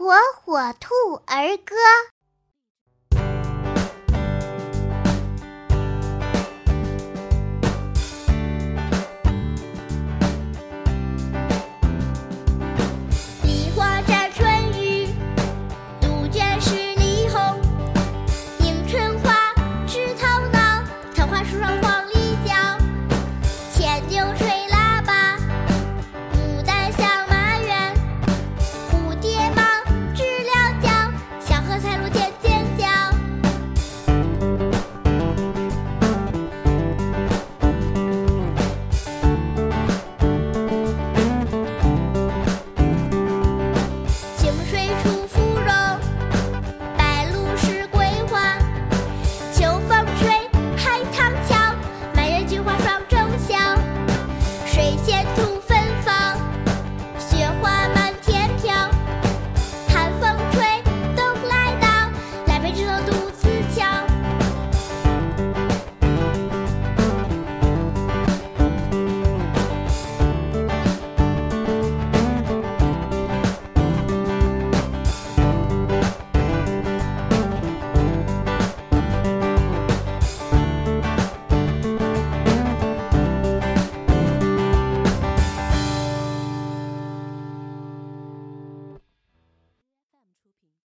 火火兔儿歌。